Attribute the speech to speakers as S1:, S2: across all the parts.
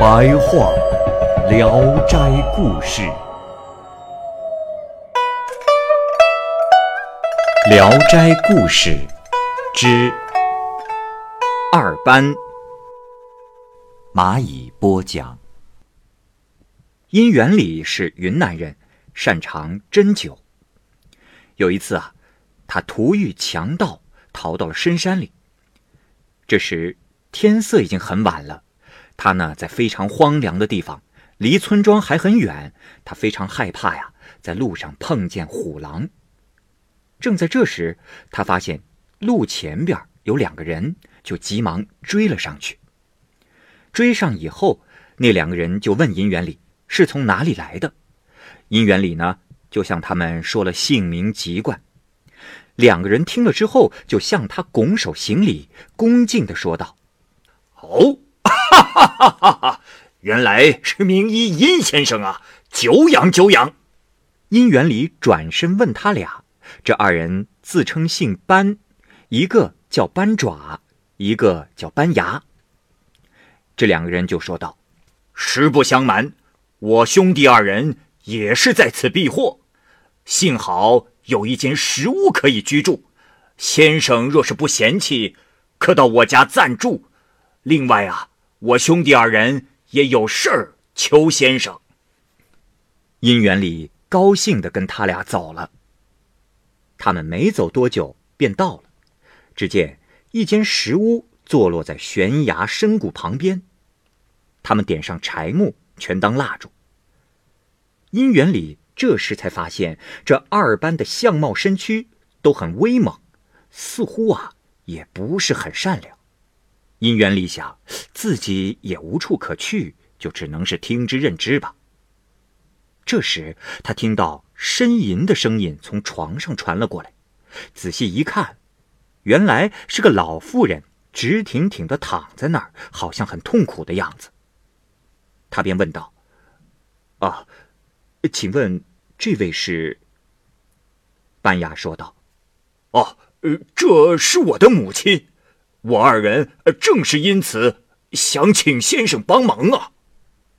S1: 白话《聊斋故事》。《聊斋故事》之二班，蚂蚁播讲。因元礼是云南人，擅长针灸。有一次啊，他突遇强盗，逃到了深山里。这时天色已经很晚了，他呢在非常荒凉的地方，离村庄还很远。他非常害怕呀，在路上碰见虎狼。正在这时，他发现路前边有两个人，就急忙追了上去。追上以后，那两个人就问银元里是从哪里来的。银元里呢，就向他们说了姓名籍贯。两个人听了之后，就向他拱手行礼，恭敬的说道：“
S2: 哦，哈哈哈哈哈！原来是名医殷先生啊，久仰久仰。”
S1: 殷元礼转身问他俩。这二人自称姓班，一个叫班爪，一个叫班牙。这两个人就说道：“
S2: 实不相瞒，我兄弟二人也是在此避祸，幸好有一间石屋可以居住。先生若是不嫌弃，可到我家暂住。另外啊，我兄弟二人也有事儿求先生。”
S1: 殷元礼高兴的跟他俩走了。他们没走多久，便到了。只见一间石屋坐落在悬崖深谷旁边。他们点上柴木，全当蜡烛。殷元礼这时才发现，这二班的相貌身躯都很威猛，似乎啊也不是很善良。殷元礼想，自己也无处可去，就只能是听之任之吧。这时他听到。呻吟的声音从床上传了过来，仔细一看，原来是个老妇人直挺挺的躺在那儿，好像很痛苦的样子。他便问道：“啊，请问这位是？”班牙说道：“
S2: 哦，呃这是我的母亲，我二人正是因此想请先生帮忙啊。”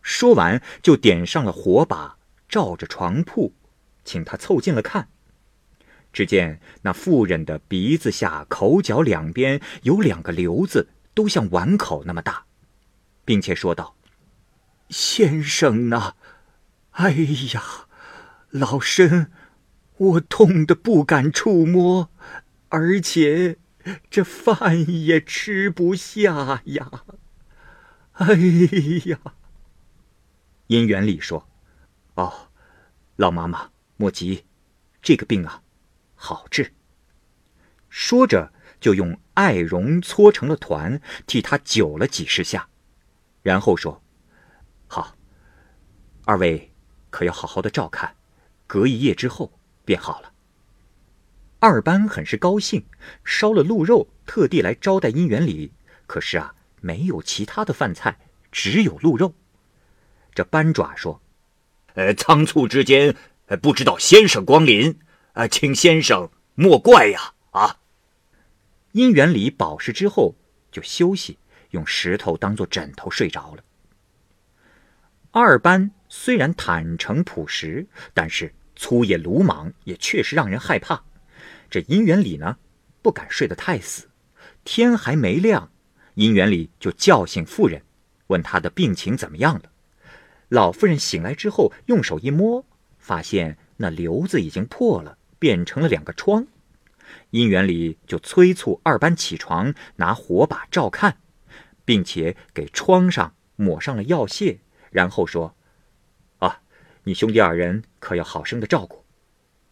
S1: 说完，就点上了火把，照着床铺。请他凑近了看，只见那妇人的鼻子下、口角两边有两个瘤子，都像碗口那么大，并且说道：“先生呐，哎呀，老身我痛得不敢触摸，而且这饭也吃不下呀！哎呀！”殷元礼说：“哦，老妈妈。”莫急，这个病啊，好治。说着，就用艾绒搓成了团，替他灸了几十下，然后说：“好，二位可要好好的照看，隔一夜之后便好了。”二班很是高兴，烧了鹿肉，特地来招待姻缘礼。可是啊，没有其他的饭菜，只有鹿肉。这班爪说：“
S2: 呃，仓促之间。”不知道先生光临，啊，请先生莫怪呀！啊，
S1: 姻缘礼饱食之后就休息，用石头当做枕头睡着了。二班虽然坦诚朴实，但是粗野鲁莽，也确实让人害怕。这姻缘里呢，不敢睡得太死。天还没亮，姻缘里就叫醒妇人，问她的病情怎么样了。老妇人醒来之后，用手一摸。发现那瘤子已经破了，变成了两个疮。姻缘里就催促二班起床，拿火把照看，并且给疮上抹上了药屑，然后说：“啊，你兄弟二人可要好生的照顾，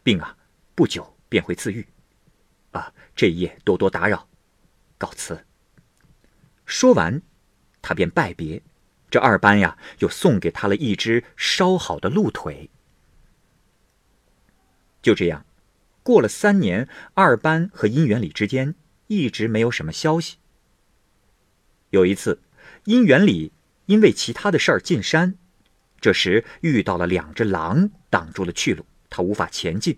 S1: 病啊，不久便会自愈。啊，这一夜多多打扰，告辞。”说完，他便拜别。这二班呀，又送给他了一只烧好的鹿腿。就这样，过了三年，二班和殷元礼之间一直没有什么消息。有一次，殷元礼因为其他的事儿进山，这时遇到了两只狼，挡住了去路，他无法前进。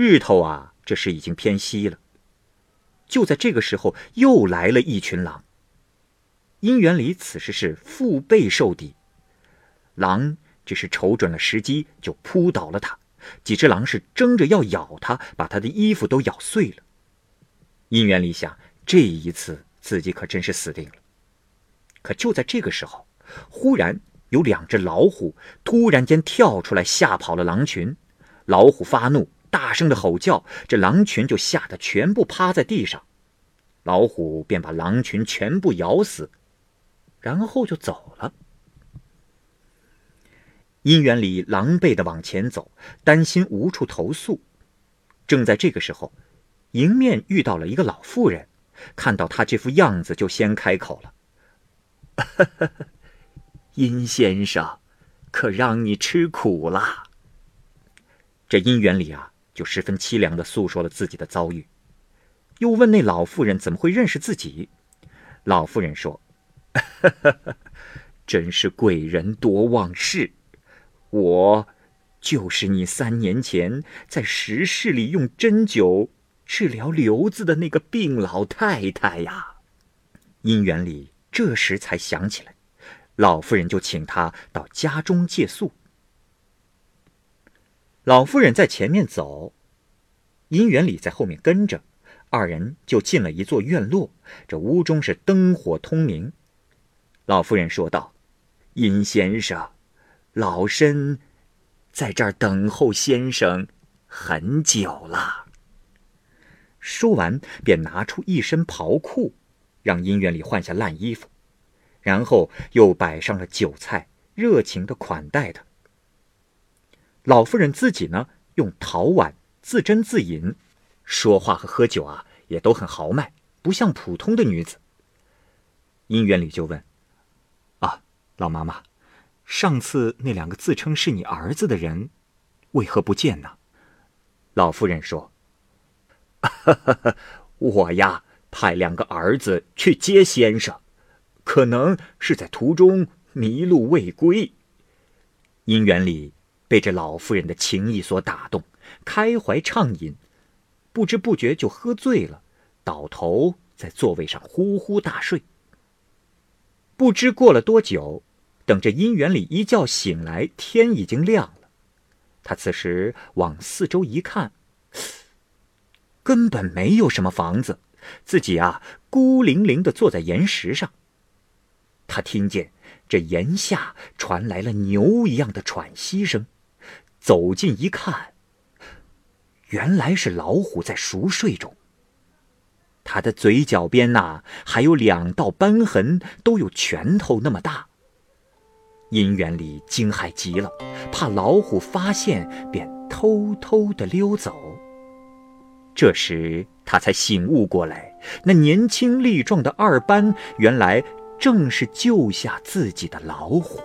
S1: 日头啊，这时已经偏西了。就在这个时候，又来了一群狼。殷元礼此时是腹背受敌，狼只是瞅准了时机就扑倒了他，几只狼是争着要咬他，把他的衣服都咬碎了。殷元礼想，这一次自己可真是死定了。可就在这个时候，忽然有两只老虎突然间跳出来，吓跑了狼群。老虎发怒，大声的吼叫，这狼群就吓得全部趴在地上，老虎便把狼群全部咬死。然后就走了。殷元礼狼狈的往前走，担心无处投宿。正在这个时候，迎面遇到了一个老妇人，看到他这副样子，就先开口了：“ 殷先生，可让你吃苦了。”这殷元礼啊，就十分凄凉的诉说了自己的遭遇，又问那老妇人怎么会认识自己。老妇人说。哈哈，真是贵人多忘事。我就是你三年前在石室里用针灸治疗瘤子的那个病老太太呀。姻缘里这时才想起来，老妇人就请他到家中借宿。老夫人在前面走，姻缘里在后面跟着，二人就进了一座院落。这屋中是灯火通明。老夫人说道：“殷先生，老身在这儿等候先生很久了。”说完，便拿出一身袍裤，让姻缘里换下烂衣服，然后又摆上了酒菜，热情的款待他。老妇人自己呢，用陶碗自斟自饮，说话和喝酒啊，也都很豪迈，不像普通的女子。姻缘里就问。啊老妈妈，上次那两个自称是你儿子的人，为何不见呢？老夫人说：“ 我呀，派两个儿子去接先生，可能是在途中迷路未归。”姻缘里被这老妇人的情意所打动，开怀畅饮，不知不觉就喝醉了，倒头在座位上呼呼大睡。不知过了多久。等着姻缘里一觉醒来，天已经亮了。他此时往四周一看，根本没有什么房子，自己啊孤零零的坐在岩石上。他听见这岩下传来了牛一样的喘息声，走近一看，原来是老虎在熟睡中。他的嘴角边呐还有两道斑痕，都有拳头那么大。姻缘里惊骇极了，怕老虎发现，便偷偷的溜走。这时他才醒悟过来，那年轻力壮的二班，原来正是救下自己的老虎。